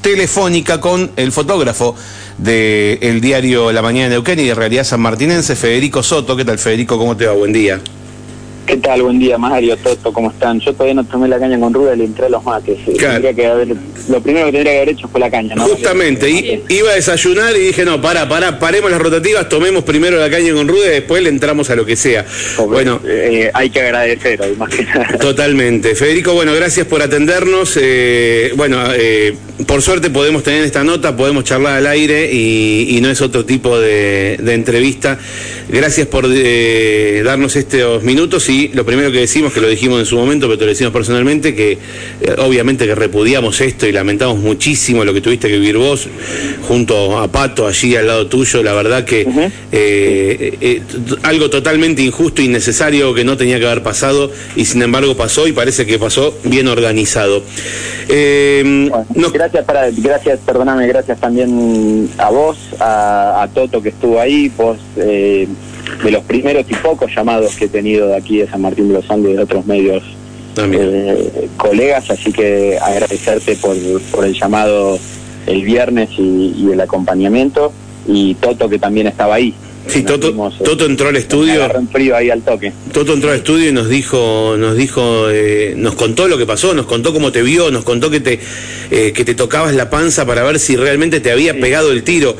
telefónica con el fotógrafo del diario La Mañana de Neuquén y de Realidad San Martinense, Federico Soto. ¿Qué tal, Federico? ¿Cómo te va? Buen día. ¿Qué tal? Buen día, Mario, Toto, ¿cómo están? Yo todavía no tomé la caña con ruda y le entré a los mates. Claro. Que haber, lo primero que tendría que haber hecho fue la caña, ¿no? Justamente, iba a desayunar y dije, no, para, para, paremos las rotativas, tomemos primero la caña con ruda y después le entramos a lo que sea. bueno, eh, hay que agradecer, más que nada. Totalmente. Federico, bueno, gracias por atendernos. Eh, bueno, eh, por suerte podemos tener esta nota, podemos charlar al aire y, no es otro tipo de, de entrevista. Gracias por darnos estos minutos y lo primero que decimos, que lo dijimos en su momento, pero te lo decimos personalmente, que eh, obviamente que repudiamos esto y lamentamos muchísimo lo que tuviste que vivir vos junto a Pato allí al lado tuyo, la verdad que eh, eh, algo totalmente injusto, innecesario, que no tenía que haber pasado y sin embargo pasó y parece que pasó bien organizado. Gracias, para, gracias, perdóname, gracias también a vos, a, Toto que estuvo ahí, vos de los primeros y pocos llamados que he tenido de aquí de San Martín de los Andes y de otros medios eh, colegas, así que agradecerte por, por el llamado el viernes y, el acompañamiento, y Toto que también estaba ahí. Sí, Toto, eh, Toto, entró al estudio. frío ahí al toque. Toto entró al estudio y nos dijo, nos dijo, eh, nos contó lo que pasó, nos contó cómo te vio, nos contó que te, que te tocabas la panza para ver si realmente te había pegado el tiro.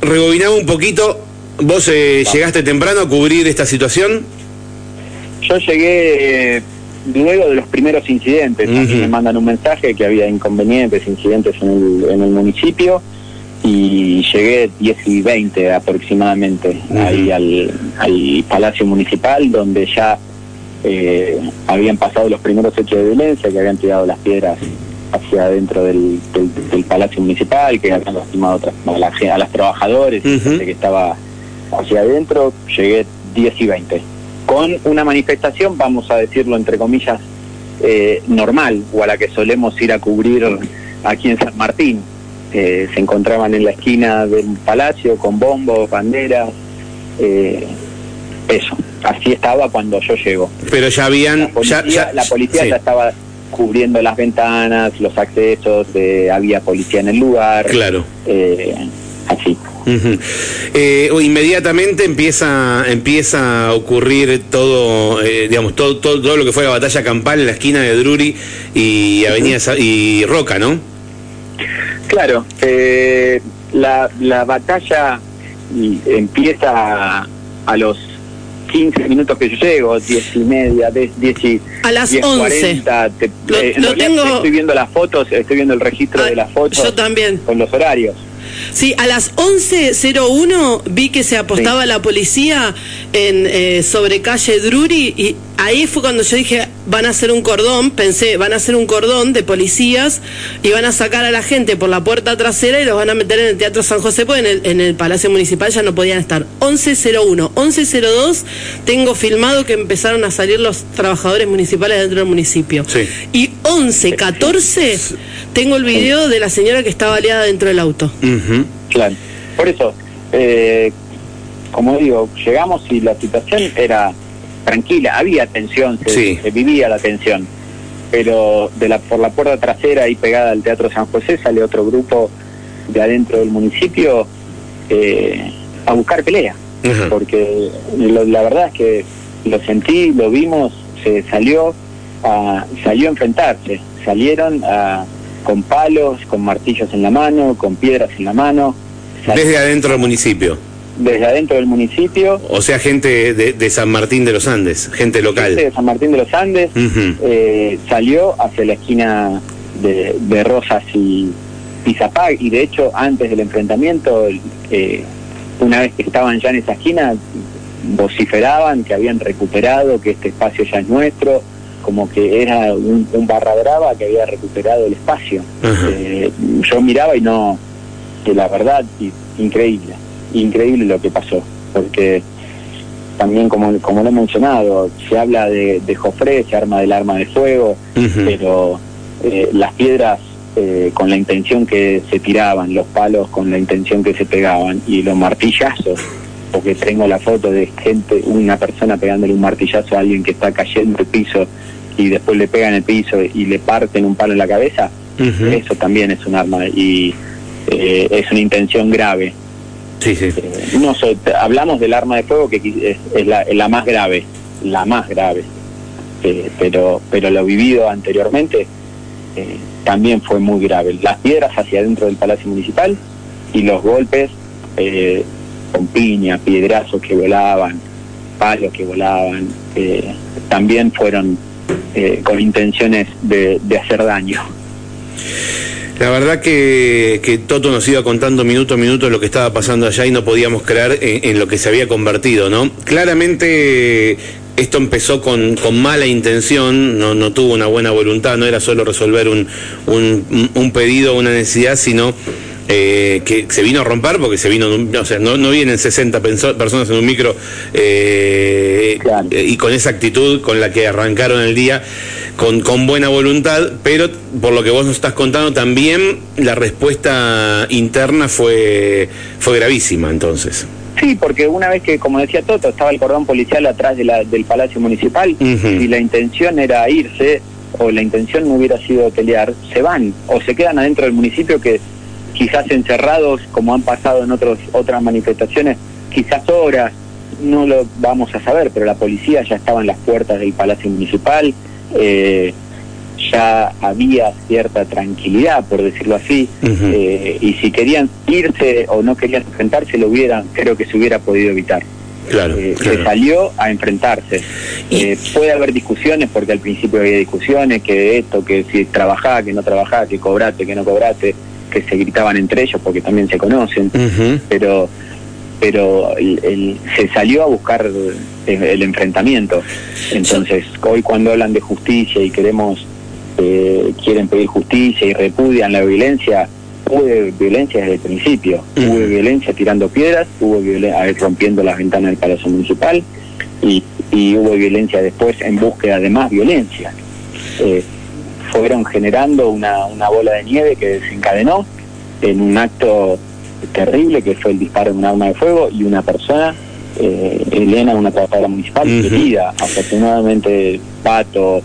rebobinaba un poquito ¿Vos eh, llegaste temprano a cubrir esta situación? Yo llegué eh, luego de los primeros incidentes. Me mandan un mensaje que había inconvenientes, incidentes en el, municipio y llegué 10 y 20 aproximadamente ahí al, Palacio Municipal donde ya eh, habían pasado los primeros hechos de violencia, que habían tirado las piedras hacia adentro del, Palacio Municipal, que habían lastimado a, a, las trabajadores, que estaba hacia adentro, llegué 10 y 20. Con una manifestación, vamos a decirlo entre comillas, eh, normal, o a la que solemos ir a cubrir aquí en San Martín. se encontraban en la esquina del palacio con bombos, banderas, eh, eso. Así estaba cuando yo llego. Pero ya habían... La policía ya, la policía ya estaba cubriendo las ventanas, los accesos, había policía en el lugar. Claro. Eh. Eh, inmediatamente empieza empieza a ocurrir todo eh, digamos todo, todo, lo que fue la batalla campal en la esquina de Drury y Avenida y Roca no claro eh, la, la batalla empieza a, los 15 minutos que yo llego, 10 y media, 10, y A las 11. lo, tengo... Estoy viendo las fotos, estoy viendo el registro de las fotos. Yo también. Con los horarios. Sí, a las 11.01 vi que se apostaba la policía en eh, sobre calle Drury y ahí fue cuando yo dije, van a hacer un cordón, pensé, van a hacer un cordón de policías y van a sacar a la gente por la puerta trasera y los van a meter en el Teatro San José, porque en el, en el Palacio Municipal ya no podían estar. 11.01, 11.02 tengo filmado que empezaron a salir los trabajadores municipales dentro del municipio. Y 11.14 tengo el video de la señora que estaba aliada dentro del auto. Claro, por eso, eh, como digo, llegamos y la situación era tranquila, había tensión, se, vivía la tensión, pero de la, por la puerta trasera ahí pegada al Teatro San José sale otro grupo de adentro del municipio eh, a buscar pelea, porque la verdad es que lo sentí, lo vimos, se salió a, salió a enfrentarse, salieron a, con palos, con martillos en la mano, con piedras en la mano. Desde adentro del municipio desde adentro del municipio. O sea, gente de, San Martín de los Andes, gente local. Gente de San Martín de los Andes eh, salió hacia la esquina de, Rosas y, Zapag y de hecho antes del enfrentamiento, eh, una vez que estaban ya en esa esquina, vociferaban que habían recuperado, que este espacio ya es nuestro, como que era un, barra brava que había recuperado el espacio. Eh, yo miraba y no, que la verdad, increíble increíble lo que pasó, porque también como, como lo he mencionado, se habla de, de Jofré, se arma del arma de fuego, pero eh, las piedras eh, con la intención que se tiraban, los palos con la intención que se pegaban y los martillazos, porque tengo la foto de gente, una persona pegándole un martillazo a alguien que está cayendo el piso y después le pegan el piso y le parten un palo en la cabeza, Eso también es un arma y eh, es una intención grave. Sí, sí. Eh, no hablamos del arma de fuego que es, la, más grave, la más grave. Eh, pero, pero lo vivido anteriormente también fue muy grave. Las piedras hacia adentro del Palacio Municipal y los golpes con piña, piedrazos que volaban, palos que volaban, también fueron con intenciones de hacer daño. La verdad que, que, Toto nos iba contando minuto a minuto lo que estaba pasando allá y no podíamos creer en, lo que se había convertido, ¿no? Claramente esto empezó con, con mala intención, no, no, tuvo una buena voluntad, no era solo resolver un, un, un pedido, una necesidad, sino eh, que se vino a romper porque se vino, o sea, no, no vienen 60 personas en un micro eh, y con esa actitud con la que arrancaron el día, con, con buena voluntad, pero por lo que vos nos estás contando también la respuesta interna fue, fue gravísima entonces. Sí, porque una vez que, como decía Toto, estaba el cordón policial atrás de la, del Palacio Municipal y la intención era irse, o la intención no hubiera sido pelear, se van o se quedan adentro del municipio que quizás encerrados, como han pasado en otros, otras manifestaciones, quizás horas, no lo vamos a saber, pero la policía ya estaba en las puertas del Palacio Municipal, eh, ya había cierta tranquilidad, por decirlo así, eh, y si querían irse o no querían enfrentarse, lo hubieran, creo que se hubiera podido evitar. Claro, eh, Se salió a enfrentarse. puede haber discusiones, porque al principio había discusiones, que esto, que si trabajaba, que no trabajaba, que cobrate, que no cobrate, que se gritaban entre ellos porque también se conocen, pero pero se salió a buscar el, enfrentamiento. Entonces, hoy cuando hablan de justicia y queremos, eh, quieren pedir justicia y repudian la violencia, hubo violencia desde el principio. Hubo violencia tirando piedras, hubo violencia rompiendo las ventanas del Palacio Municipal y, y hubo violencia después en búsqueda de más violencia. Eh, fueron generando una, una bola de nieve que desencadenó en un acto terrible que fue el disparo de un arma de fuego y una persona, eh, Elena, una trabajadora municipal, herida. Afortunadamente, Pato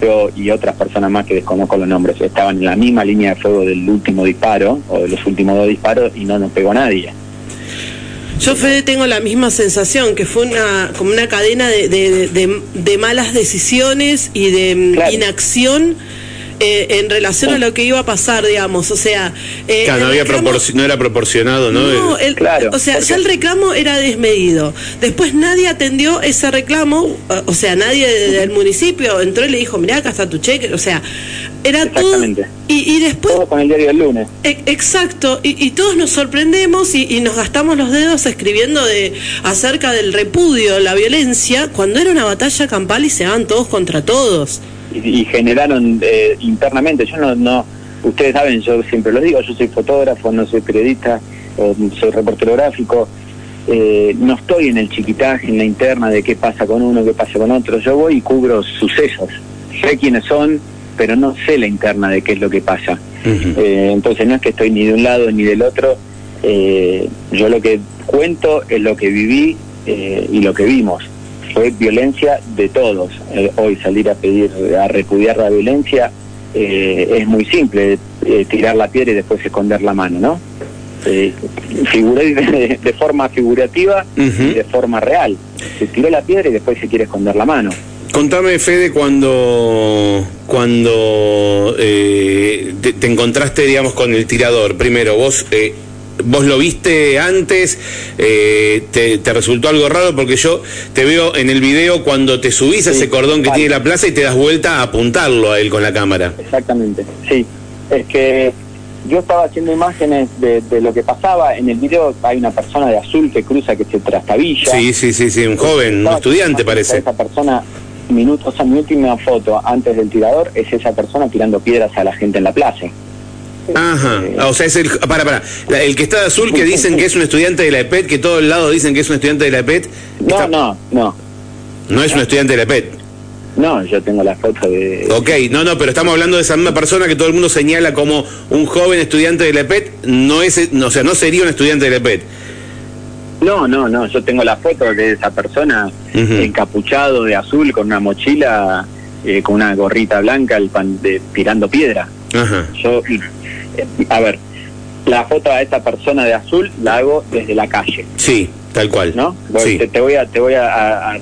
yo y otras personas más que desconozco los nombres estaban en la misma línea de fuego del último disparo o de los últimos dos disparos y no nos pegó nadie. Yo, Fede, tengo la misma sensación, que fue una como una cadena de, de, malas decisiones y de mm, inacción eh, en relación a lo que iba a pasar, digamos. O sea, eh, no, había no era proporcionado, ¿no? no el, claro, o sea, ya el reclamo era desmedido. Después nadie atendió ese reclamo, o sea, nadie del municipio entró y le dijo, mirá, acá está tu cheque. O sea, era todo. Y, y después. Todo con el diario del lunes. E, exacto, y, y, todos nos sorprendemos y, y, nos gastamos los dedos escribiendo de acerca del repudio, la violencia, cuando era una batalla campal y se van todos contra todos y, generaron eh, internamente, yo no, no, ustedes saben, yo siempre lo digo, yo soy fotógrafo, no soy periodista, soy reportero gráfico, eh, no estoy en el chiquitaje, en la interna de qué pasa con uno, qué pasa con otro, yo voy y cubro sucesos, sé quiénes son, pero no sé la interna de qué es lo que pasa. Eh, entonces no es que estoy ni de un lado ni del otro, yo lo que cuento es lo que viví y lo que vimos fue violencia de todos. Eh, hoy salir a pedir, a repudiar la violencia eh, es muy simple, eh, tirar la piedra y después esconder la mano, ¿no? Eh, de, de, forma figurativa y de forma real. Se tiró la piedra y después se quiere esconder la mano. Contame, Fede, cuando, cuando te, te, encontraste, digamos, con el tirador. Primero, vos vos lo viste antes, eh, te, resultó algo raro porque yo te veo en el video cuando te subís a ese cordón que tiene la plaza y te das vuelta a apuntarlo a él con la cámara. Exactamente, sí. Es que yo estaba haciendo imágenes de, lo que pasaba. En el video hay una persona de azul que cruza, que se trastabilla. Sí, sí, sí, sí, un joven, un estudiante parece. Esa persona, minutos, a mi última foto antes del tirador, es esa persona tirando piedras a la gente en la plaza. Ajá, ah, o sea, es el. Para, para. El que está de azul, que dicen que es un estudiante de la EPET, que todo el lado dicen que es un estudiante de la EPET. No, no, no. No es un estudiante de la EPET. No, yo tengo la foto de. Ok, no, no, pero estamos hablando de esa misma persona que todo el mundo señala como un joven estudiante de la EPET. No es, o sea, no sería un estudiante de la EPET. No, no, no, yo tengo la foto de esa persona encapuchado de azul con una mochila, eh, con una gorrita blanca, el pan de, tirando piedra. Ajá. Yo, a ver, la foto a esta persona de azul la hago desde la calle. Sí, tal cual. ¿No? Te, voy a, te voy a,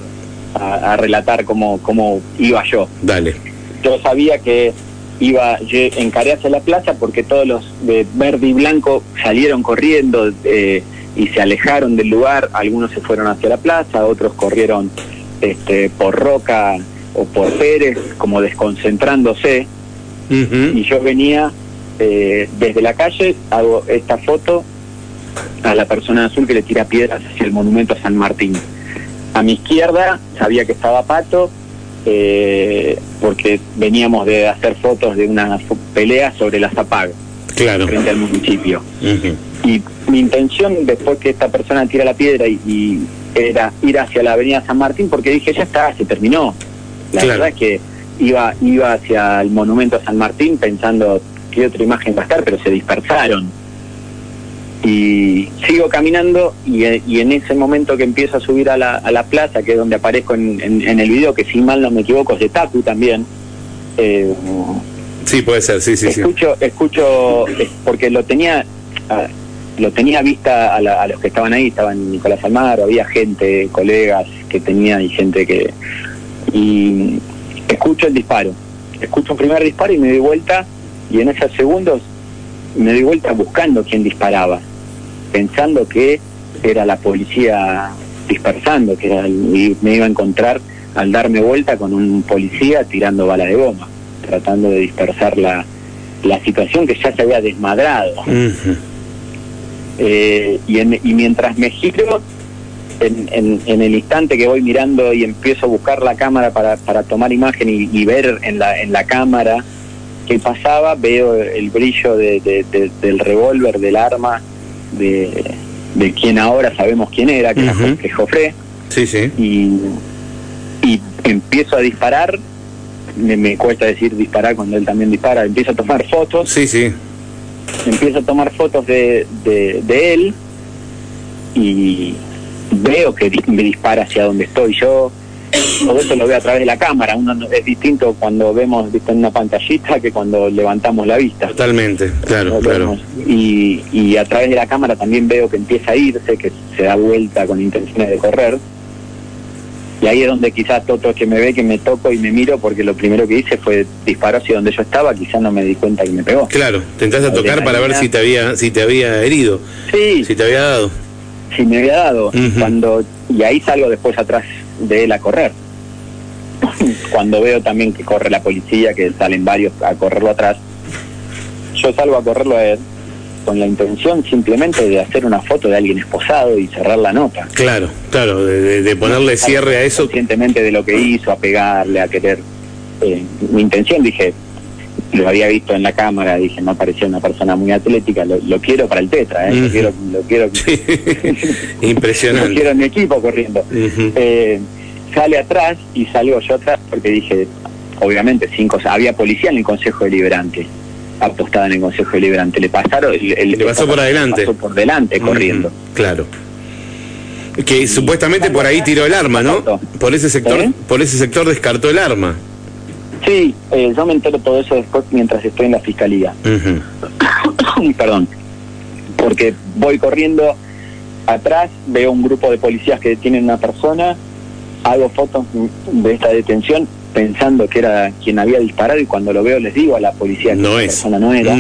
a, relatar cómo, cómo iba yo. Dale. Yo sabía que iba, yo encaré hacia la plaza porque todos los de verde y blanco salieron corriendo eh, y se alejaron del lugar. Algunos se fueron hacia la plaza, otros corrieron este, por Roca o por Pérez, como desconcentrándose. Y yo venía eh, desde la calle, hago esta foto a la persona azul que le tira piedras hacia el monumento a San Martín. A mi izquierda sabía que estaba Pato, eh, porque veníamos de hacer fotos de una pelea sobre la Zapag, claro. frente al municipio. Y mi intención, después que esta persona tira la piedra, y, era ir hacia la avenida San Martín, porque dije, ya está, se terminó. La verdad es que iba, iba hacia el monumento a San Martín pensando qué otra imagen va a estar, pero se dispersaron y sigo caminando y, en ese momento que empiezo a subir a la, a la plaza, que es donde aparezco en, el video, que si mal no me equivoco es de Taku también. Eh, sí, puede ser, sí, sí. Escucho, sí. escucho porque lo tenía... lo tenía vista a, los que estaban ahí, estaban Nicolás Almagro, había gente, colegas que tenía y gente que... Y escucho el disparo, escucho un primer disparo y me doy vuelta y en esos segundos me doy vuelta buscando quién disparaba, pensando que era la policía dispersando, que era y me iba a encontrar al darme vuelta con un policía tirando bala de goma, tratando de dispersar la, la situación que ya se había desmadrado. Eh, y, y mientras me giro, en, en, el instante que voy mirando y empiezo a buscar la cámara para, para tomar imagen y, y ver en la, en la cámara que pasaba, veo el brillo del revólver, del arma, de, quien ahora sabemos quién era, que era Jofre. Sí, sí. Y, y empiezo a disparar, me, cuesta decir disparar cuando él también dispara, empiezo a tomar fotos. Sí, sí. Empiezo a tomar fotos de, de él y veo que me dispara hacia donde estoy yo todo eso lo veo a través de la cámara. Uno es distinto cuando vemos en una pantallita que cuando levantamos la vista. Totalmente, claro, claro. Y, y a través de la cámara también veo que empieza a irse, que se da vuelta con intenciones de correr. Y ahí es donde quizás Toto que me ve que me toco y me miro porque lo primero que hice fue disparar hacia donde yo estaba, quizás no me di cuenta que me pegó. Claro, tentaste a tocar para ver si te había si te había herido. Sí. Si te había dado. Si me había dado. Cuando y ahí salgo después atrás de él a correr. Cuando veo también que corre la policía, que salen varios a correrlo atrás, yo salgo a correrlo a él con la intención simplemente de hacer una foto de alguien esposado y cerrar la nota. Claro, claro, de, ponerle cierre a eso. Conscientemente de lo que hizo, a pegarle, a querer. Eh, mi intención, dije, lo había visto en la cámara, dije, no parecía una persona muy atlética, lo, quiero para el Tetra, ¿eh? lo quiero, lo quiero impresionante. lo quiero en mi equipo corriendo. eh, sale atrás y salgo yo atrás porque dije, obviamente, cinco, había policía en el Consejo Deliberante, apostada en el Consejo Deliberante, le pasaron, el, le pasó por adelante, pasó por delante corriendo. Claro. Que supuestamente por ahí tiró el arma, ¿no? Por ese sector, ¿Eh? por ese sector descartó el arma. Sí, eh, yo me entero todo eso después mientras estoy en la fiscalía. Perdón. Porque voy corriendo atrás, veo un grupo de policías que detienen a una persona, hago fotos de esta detención pensando que era quien había disparado y cuando lo veo les digo a la policía que no esa persona no era.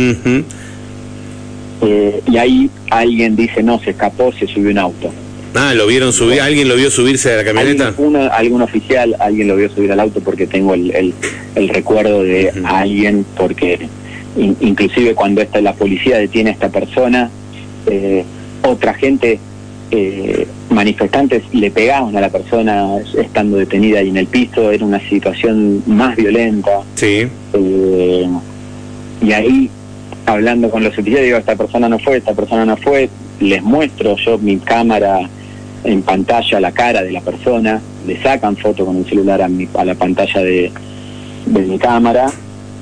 Eh, y ahí alguien dice, no, se escapó, se subió un auto. Ah, ¿lo vieron subir? ¿Alguien lo vio subirse a la camioneta? algún oficial, alguien lo vio subir al auto porque tengo el, el, recuerdo de alguien, porque inclusive cuando esta, la policía detiene a esta persona, eh, otra gente, eh, manifestantes le pegaban a la persona estando detenida ahí en el piso, era una situación más violenta. Sí. Eh, y ahí, hablando con los oficiales, digo, esta persona no fue, esta persona no fue, les muestro yo mi cámara en pantalla la cara de la persona, le sacan foto con el celular a, mi, a la pantalla de, de mi cámara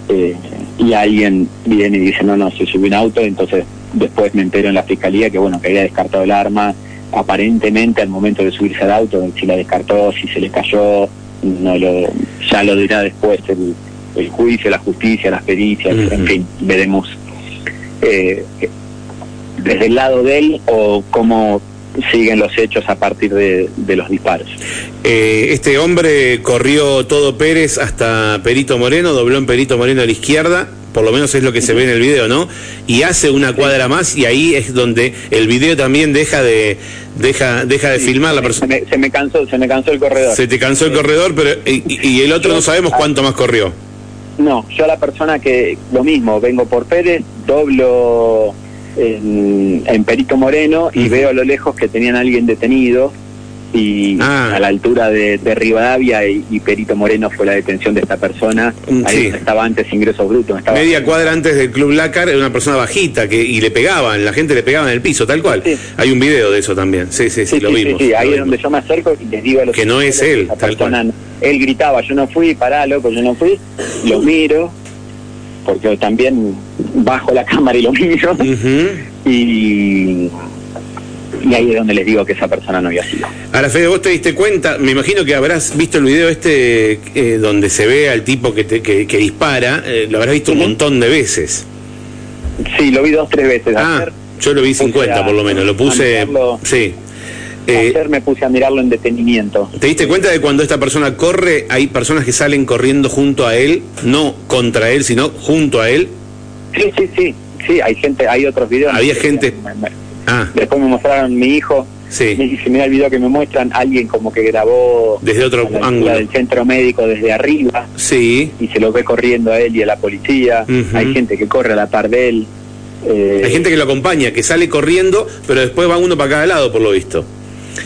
eh, y alguien viene y dice no, no, se subió un auto, entonces después me entero en la fiscalía que bueno, que había descartado el arma, aparentemente al momento de subirse al auto, si la descartó, si se le cayó, no lo, ya lo dirá después el, el juicio, la justicia, las pericias, en fin, veremos eh, desde el lado de él o cómo siguen los hechos a partir de, los disparos. Eh, este hombre corrió todo Pérez hasta Perito Moreno, dobló en Perito Moreno a la izquierda, por lo menos es lo que se ve en el video, ¿no? Y hace una cuadra más y ahí es donde el video también deja de deja deja de filmar la persona. Se me, cansó, se me cansó el corredor. Se te cansó el corredor, pero y, el otro no sabemos cuánto más corrió. No, yo la persona que lo mismo, vengo por Pérez, doblo en, Perito Moreno y veo a lo lejos que tenían a alguien detenido y ah. a la altura de, Rivadavia y, Perito Moreno fue la detención de esta persona. Mm, Ahí estaba antes ingresos brutos. Media cuadra antes del Club Lácar, era una persona bajita que y le pegaban, la gente le pegaba en el piso, tal cual. Hay un video de eso también. Sí, sí, sí, lo vimos. Sí, ahí es donde yo me acerco y les digo a los que no es él, tal cual. Él gritaba, yo no fui, pará, loco, yo no fui. Lo miro, porque también bajo la cámara y lo miro. Y y ahí es donde les digo que esa persona no había sido. Ahora, Fede, vos te diste cuenta, me imagino que habrás visto el video este eh, donde se ve al tipo que, que, dispara, eh, lo habrás visto un montón de veces. Sí, lo vi dos, tres veces. Ah, yo lo vi 50 por lo menos, lo puse... Sí. Eh, ayer me puse a mirarlo en detenimiento. ¿Te diste cuenta de cuando esta persona corre, hay personas que salen corriendo junto a él, no contra él, sino junto a él? Sí, sí, sí, sí, hay gente, hay otros videos. Había gente... Ah. Después me mostraron mi hijo. Sí. Me dice, mira el video que me muestran, alguien como que grabó desde otro ángulo del centro médico desde arriba. Sí. Y se lo ve corriendo a él y a la policía. Hay gente que corre a la par de él. Eh, Hay gente que lo acompaña, que sale corriendo, pero después va uno para cada lado, por lo visto.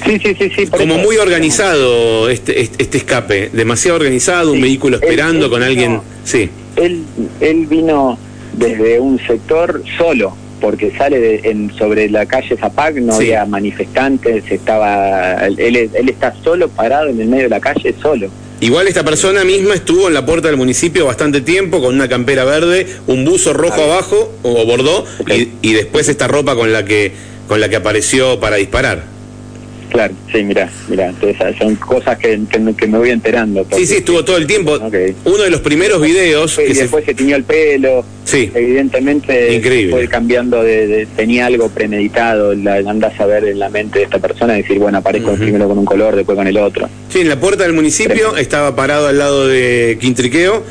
Sí, sí, sí, sí. Como muy organizado este, este, este, escape, demasiado organizado, un vehículo esperando con alguien. Sí. Él, él vino desde un sector solo porque sale en, sobre la calle Zapag, no había manifestantes, estaba él, él está solo parado en el medio de la calle, solo. Igual esta persona misma estuvo en la puerta del municipio bastante tiempo con una campera verde, un buzo rojo abajo o bordó y, y, después esta ropa con la que con la que apareció para disparar. Claro, sí, mira, mira, son cosas que, que, me voy enterando. sí, sí, estuvo todo el tiempo. Uno de los primeros videos... y después se... tiñó el pelo. Sí. Evidentemente Increíble. fue cambiando de, Tenía algo premeditado, la, andás a ver en la mente de esta persona, decir, bueno, aparezco primero con un color, después con el otro. Sí, en la puerta del municipio estaba parado al lado de Quintriqueo.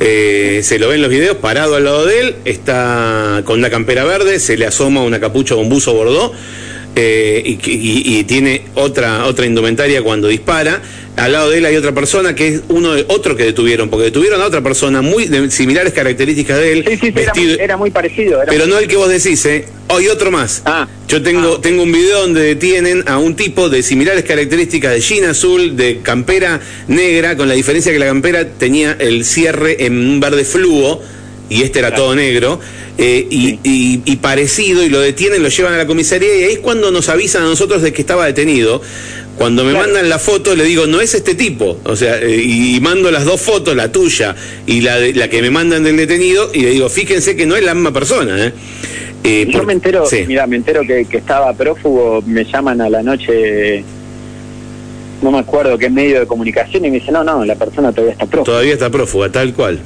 Eh, se lo ven los videos, parado al lado de él, está con una campera verde, se le asoma una capucha con buzo bordó eh, y, tiene otra, otra indumentaria cuando dispara. Al lado de él hay otra persona que es uno de, otro que detuvieron, porque detuvieron a otra persona muy de similares características de él. Sí, sí, era, muy, parecido. pero no el que vos decís, ¿eh? Hay otro más. Ah, Yo tengo, ah, tengo un video donde detienen a un tipo de similares características de jean azul, de campera negra, con la diferencia que la campera tenía el cierre en un verde fluo y este era todo negro. Eh, y, parecido, y lo detienen, lo llevan a la comisaría, y ahí es cuando nos avisan a nosotros de que estaba detenido. Cuando me mandan la foto, le digo, no es este tipo. O sea, eh, y mando las dos fotos, la tuya y la, de, la que me mandan del detenido, y le digo, fíjense que no es la misma persona. ¿eh? Yo me entero, mira, me entero que, que estaba prófugo, me llaman a la noche no me acuerdo qué medio de comunicación y me dice, no, no, la persona todavía está prófuga. Todavía está prófuga, tal cual.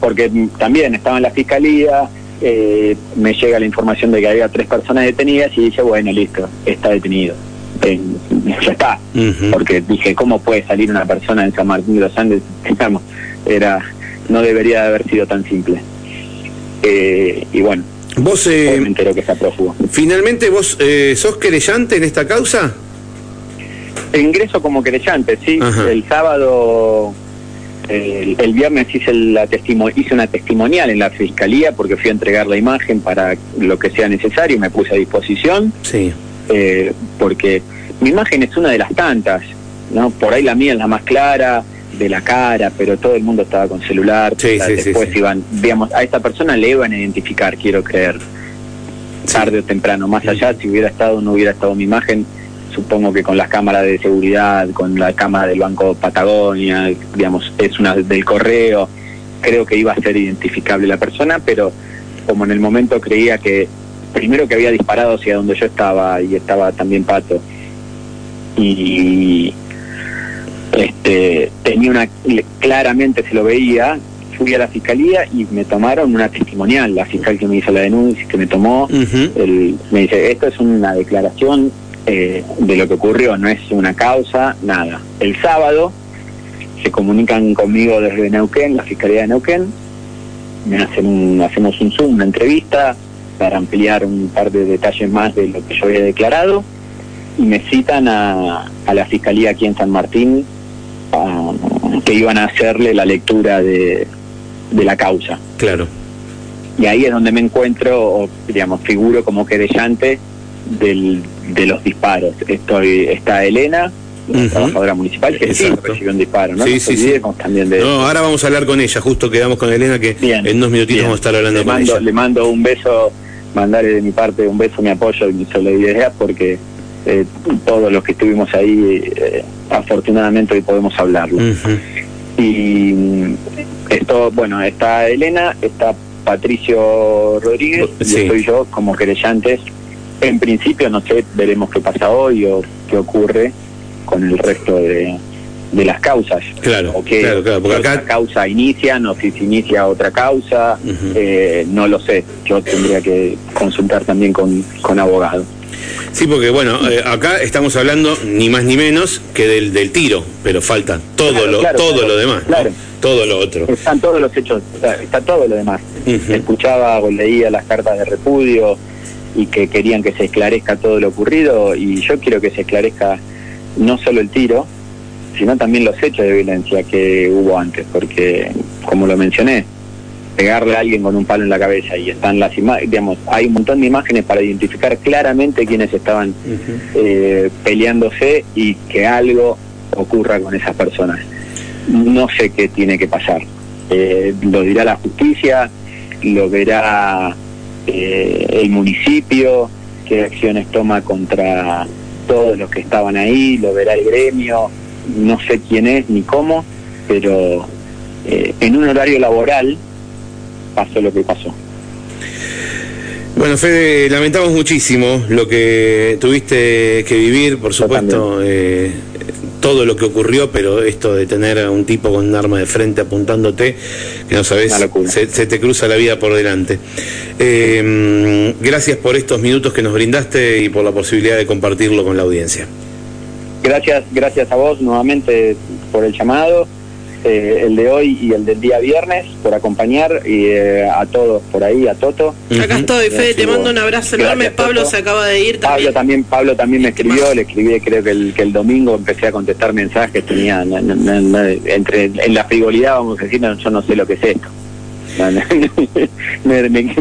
porque también estaba en la fiscalía, eh, me llega la información de que había tres personas detenidas y dice, bueno, listo, está detenido. Eh, ya está. Porque dije, ¿cómo puede salir una persona en San Martín de los Andes? Digamos, era, no debería de haber sido tan simple. Eh, y bueno, vos me entero que está prófugo. Finalmente, ¿vos sos querellante en esta causa? Ingreso como querellante, sí. El sábado el, viernes hice, la hice una testimonial en la fiscalía porque fui a entregar la imagen para lo que sea necesario, me puse a disposición. Sí. Eh, porque mi imagen es una de las tantas, ¿no? Por ahí la mía es la más clara, de la cara, pero todo el mundo estaba con celular. Sí, sí, después iban, digamos, a esta persona le iban a identificar, quiero creer, tarde o temprano. Más allá, si hubiera estado o no hubiera estado mi imagen, supongo que con las cámaras de seguridad, con la cámara del Banco Patagonia, digamos, es una del correo, creo que iba a ser identificable la persona, pero como en el momento creía que primero que había disparado hacia donde yo estaba y estaba también Pato. Y este tenía una claramente se lo veía fui a la fiscalía y me tomaron una testimonial, la fiscal que me hizo la denuncia, que me tomó, el, me dice, esto es una declaración eh, de lo que ocurrió, no es una causa, nada. El sábado se comunican conmigo desde Neuquén, la Fiscalía de Neuquén, me hacen un, hacemos un Zoom, una entrevista para ampliar un par de detalles más de lo que yo había declarado y me citan a, a la Fiscalía aquí en San Martín que iban a hacerle la lectura de, de la causa. Claro. Y ahí es donde me encuentro, o, digamos, figuro como querellante del, de los disparos. Estoy, está Elena, la trabajadora municipal, que sí recibió un disparo, ¿no? Sí, sí, sí. También de no, ahora vamos a hablar con ella, justo quedamos con Elena, que en unos minutitos vamos a estar hablando le con mando, ella. Le mando un beso, mandarle de mi parte un beso, mi apoyo y mi solidaridad, porque eh, todos los que estuvimos ahí, eh, afortunadamente hoy podemos hablarlo. Y mm, esto, bueno, está Elena, está Patricio Rodríguez y estoy yo como querellantes. En principio, no sé, veremos qué pasa hoy o qué ocurre con el resto de, de las causas. Claro, o que claro, claro, porque acá... causa inicia, no si se inicia otra causa, eh, no lo sé. Yo tendría que consultar también con, con abogado. Sí, porque bueno, eh, acá estamos hablando ni más ni menos que del, del tiro, pero falta todo Claro, lo claro, todo claro, lo demás, todo lo otro. Están todos los hechos, está, todo lo demás. Escuchaba o leía las cartas de repudio y que querían que se esclarezca todo lo ocurrido y yo quiero que se esclarezca no solo el tiro, sino también los hechos de violencia que hubo antes, porque como lo mencioné, pegarle a alguien con un palo en la cabeza y están las imágenes, digamos, hay un montón de imágenes para identificar claramente quiénes estaban eh, peleándose y que algo ocurra con esas personas. No sé qué tiene que pasar. Eh, lo dirá la justicia, lo verá eh, el municipio, qué acciones toma contra todos los que estaban ahí, lo verá el gremio, no sé quién es ni cómo, pero eh, en un horario laboral pasó lo que pasó. Bueno, Fede, lamentamos muchísimo lo que tuviste que vivir, por supuesto, eh, todo lo que ocurrió, pero esto de tener a un tipo con un arma de frente apuntándote, que no sabes, se, se te cruza la vida por delante. Eh, gracias por estos minutos que nos brindaste y por la posibilidad de compartirlo con la audiencia. Gracias, gracias a vos nuevamente por el llamado, eh, el de hoy y el del día viernes, por acompañar y eh, a todos por ahí, a Toto. Acá estoy, Fede, te mando un abrazo enorme. Pablo se acaba de ir Pablo también. también, Pablo también me ¿Qué escribió, le escribí creo que el, que el domingo empecé a contestar mensajes, tenía no, no, no, no, entre en la frivolidad vamos a decir, no, yo no sé lo que es esto. Me- me-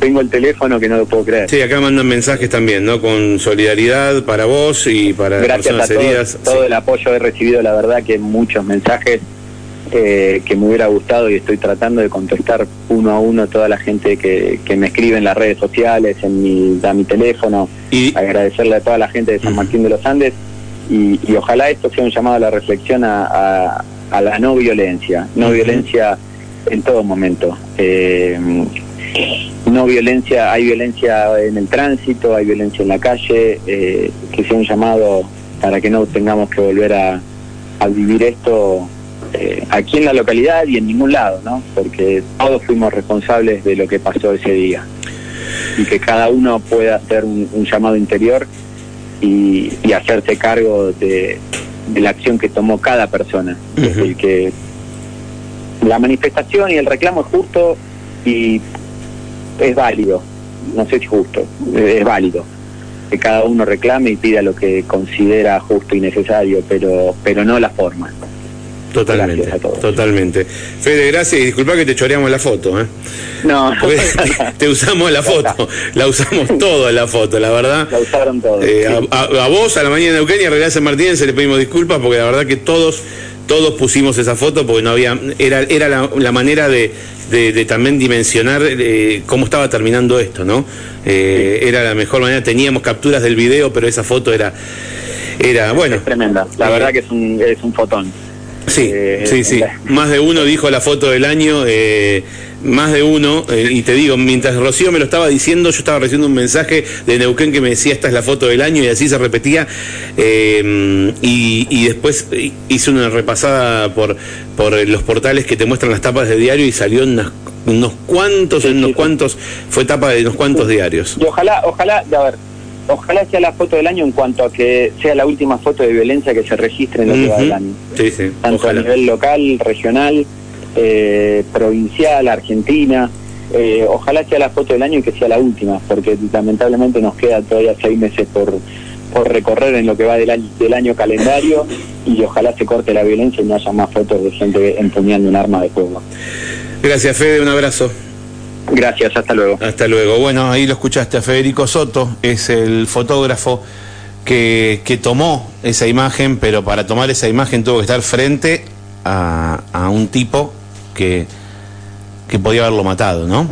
tengo el teléfono que no lo puedo creer. Sí, acá mandan mensajes también, ¿no? Con solidaridad para vos y para Gracias a todos, heridas. todo Sí. el apoyo he recibido, la verdad que muchos mensajes eh, que me hubiera gustado y estoy tratando de contestar uno a uno a toda la gente que, que me escribe en las redes sociales, en mi, a mi teléfono, Y- agradecerle a toda la gente de San Martín de los Andes. Y, y ojalá esto sea un llamado a la reflexión a, a- a la no violencia, no violencia en todo momento. Eh, no violencia, hay violencia en el tránsito, hay violencia en la calle, eh, que sea un llamado para que no tengamos que volver a, a vivir esto eh, aquí en la localidad y en ningún lado, ¿no? Porque todos fuimos responsables de lo que pasó ese día y que cada uno pueda hacer un, un llamado interior y, y hacerse cargo de, de la acción que tomó cada persona, el que la manifestación y el reclamo es justo y es válido, no sé si justo, es válido que cada uno reclame y pida lo que considera justo y necesario, pero pero no la forma. Totalmente, a todos. totalmente. Fede, gracias y disculpa que te choreamos la foto, ¿eh? No, Porque te usamos la foto, la usamos toda la foto, la verdad. la usaron todos. Eh, a, a- a vos, a la mañana de Eugenia, a Realidad San Martín, se le pedimos disculpas porque la verdad que todos todos pusimos esa foto porque no había era era la, la manera de, de- de también dimensionar eh, cómo estaba terminando esto, ¿no? Eh, Era la mejor manera, teníamos capturas del video, pero esa foto era era bueno. es tremenda, la verdad que es un, es un fotón. Sí, Eh, sí, sí. la- Más de uno dijo la foto del año. eh, más de uno, eh, y te digo, mientras Rocío me lo estaba diciendo, yo estaba recibiendo un mensaje de Neuquén que me decía esta es la foto del año y así se repetía, eh, y, después hice una repasada por, por los portales que te muestran las tapas de diario y salió unos cuantos, unos cuantos, fue tapa de unos cuantos diarios. Y ojalá, ojalá, a ver, ojalá sea la foto del año en cuanto a que sea la última foto de violencia que se registre en lo que va del año. Sí, sí. Tanto a nivel local, regional, eh, provincial, argentina. Eh, ojalá sea la foto del año y que sea la última, porque lamentablemente nos queda todavía seis meses por, por recorrer en lo que va del año, del año calendario y ojalá se corte la violencia y no haya más fotos de gente empuñando un arma de fuego. Gracias, Fede, un abrazo. Gracias, hasta luego. Hasta luego. Bueno, ahí lo escuchaste a Federico Soto, es el fotógrafo que, que tomó esa imagen, pero para tomar esa imagen tuvo que estar frente a, a un tipo que, que podía haberlo matado, ¿no?